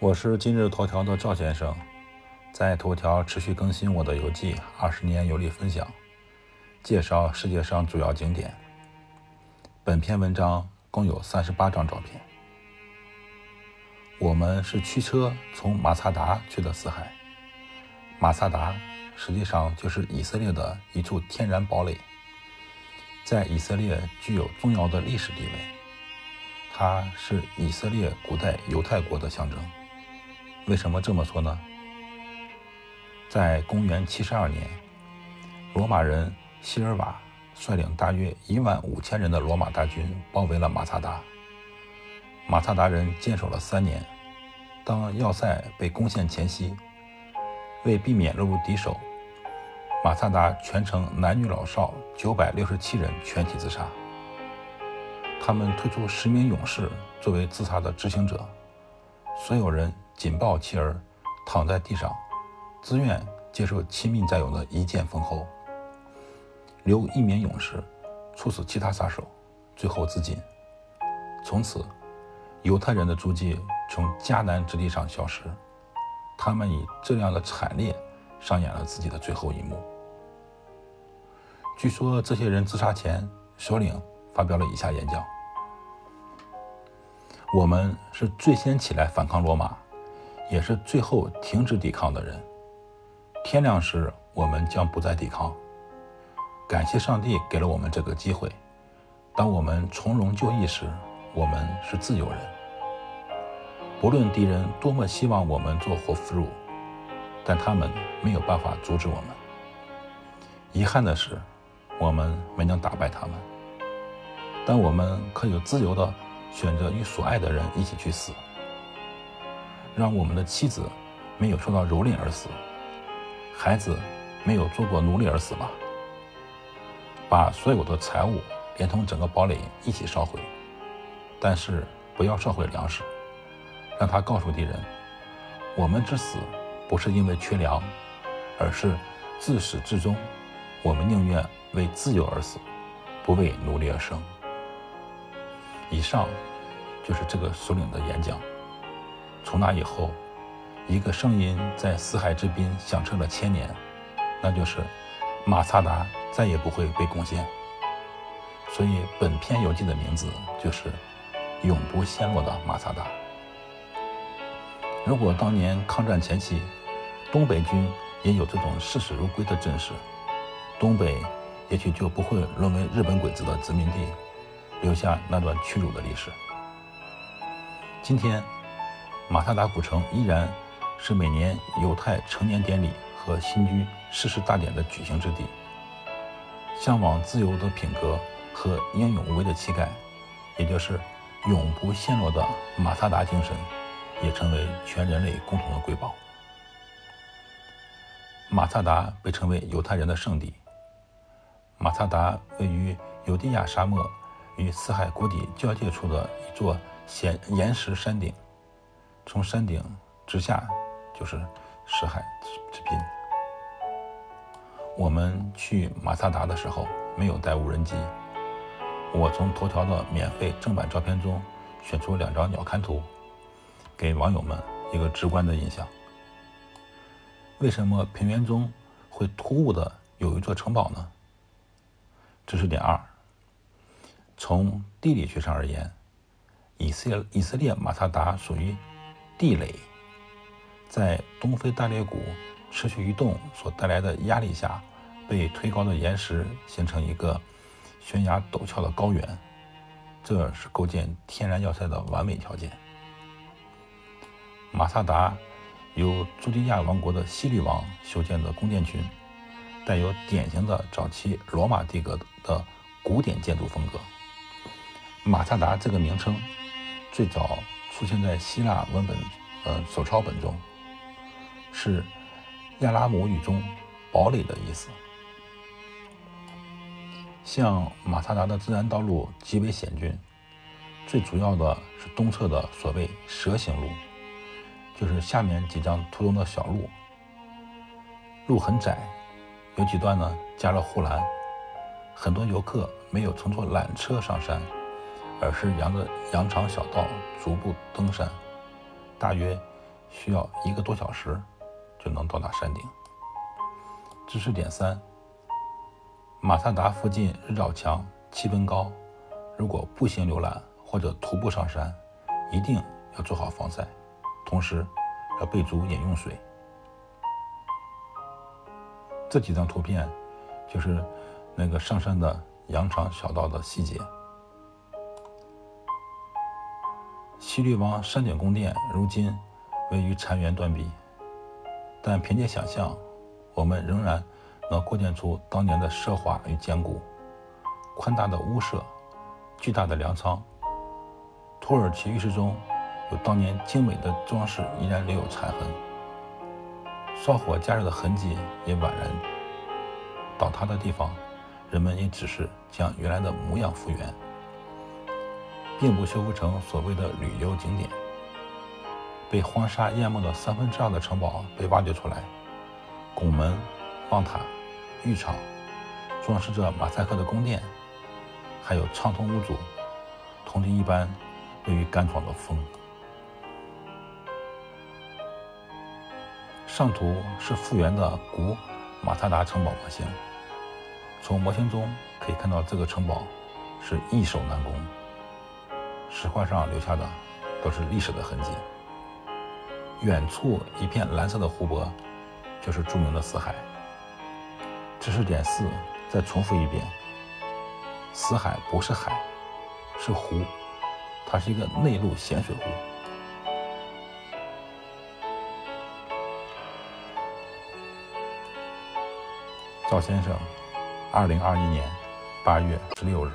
我是今日头条的赵先生，在头条持续更新我的游记《二十年游历分享》，介绍世界上主要景点。本篇文章共有三十八张照片。我们是驱车从马萨达去的死海。马萨达实际上就是以色列的一处天然堡垒，在以色列具有重要的历史地位，它是以色列古代犹太国的象征。为什么这么说呢？在公元七十二年，罗马人希尔瓦率领大约一万五千人的罗马大军包围了马萨达。马萨达人坚守了三年。当要塞被攻陷前夕，为避免落入敌手，马萨达全城男女老少九百六十七人全体自杀。他们推出十名勇士作为自杀的执行者，所有人。紧抱妻儿，躺在地上，自愿接受亲密战友的一剑封喉。留一名勇士，处死其他杀手，最后自尽。从此，犹太人的足迹从迦南之地上消失。他们以这样的惨烈上演了自己的最后一幕。据说，这些人自杀前，首领发表了以下演讲：“我们是最先起来反抗罗马。”也是最后停止抵抗的人。天亮时，我们将不再抵抗。感谢上帝给了我们这个机会。当我们从容就义时，我们是自由人。不论敌人多么希望我们做活俘虏，但他们没有办法阻止我们。遗憾的是，我们没能打败他们。但我们可以自由地选择与所爱的人一起去死。让我们的妻子没有受到蹂躏而死，孩子没有做过奴隶而死吧？把所有的财物连同整个堡垒一起烧毁，但是不要烧毁粮食。让他告诉敌人，我们之死不是因为缺粮，而是自始至终，我们宁愿为自由而死，不为奴隶而生。以上就是这个首领的演讲。从那以后，一个声音在四海之滨响彻了千年，那就是马萨达再也不会被攻陷。所以本篇游记的名字就是“永不陷落的马萨达”。如果当年抗战前期，东北军也有这种视死如归的阵势，东北也许就不会沦为日本鬼子的殖民地，留下那段屈辱的历史。今天。马萨达古城依然是每年犹太成年典礼和新居誓师大典的举行之地。向往自由的品格和英勇无畏的气概，也就是永不陷落的马萨达精神，也成为全人类共同的瑰宝。马萨达被称为犹太人的圣地。马萨达位于犹地亚沙漠与死海谷底交界处的一座岩岩石山顶。从山顶直下就是死海之滨。我们去马萨达的时候没有带无人机。我从头条的免费正版照片中选出两张鸟瞰图，给网友们一个直观的印象。为什么平原中会突兀的有一座城堡呢？知识点二：从地理学上而言，以色以色列马萨达属于。地垒在东非大裂谷持续移动所带来的压力下，被推高的岩石形成一个悬崖陡峭的高原，这是构建天然要塞的完美条件。马萨达由朱迪亚王国的希律王修建的宫殿群，带有典型的早期罗马帝国的古典建筑风格。马萨达这个名称最早。出现在希腊文本，呃，手抄本中，是亚拉姆语中“堡垒”的意思。像马萨达的自然道路极为险峻，最主要的是东侧的所谓“蛇形路”，就是下面几张图中的小路。路很窄，有几段呢加了护栏，很多游客没有乘坐缆车上山。而是沿着羊肠小道逐步登山，大约需要一个多小时就能到达山顶。知识点三：马萨达附近日照强，气温高，如果步行浏览或者徒步上山，一定要做好防晒，同时要备足饮用水。这几张图片就是那个上山的羊肠小道的细节。西律王山顶宫殿如今位于残垣断壁，但凭借想象，我们仍然能构建出当年的奢华与坚固。宽大的屋舍，巨大的粮仓，土耳其浴室中有当年精美的装饰，依然留有残痕。烧火加热的痕迹也宛然倒塌的地方，人们也只是将原来的模样复原。并不修复成所谓的旅游景点。被荒沙淹没的三分之二的城堡被挖掘出来，拱门、望塔、浴场，装饰着马赛克的宫殿，还有畅通无阻、铜铃一般位于干爽的风。上图是复原的古马萨达城堡模型，从模型中可以看到这个城堡是易守难攻。石块上留下的都是历史的痕迹。远处一片蓝色的湖泊，就是著名的死海。知识点四，再重复一遍：死海不是海，是湖，它是一个内陆咸水湖。赵先生，二零二一年八月十六日。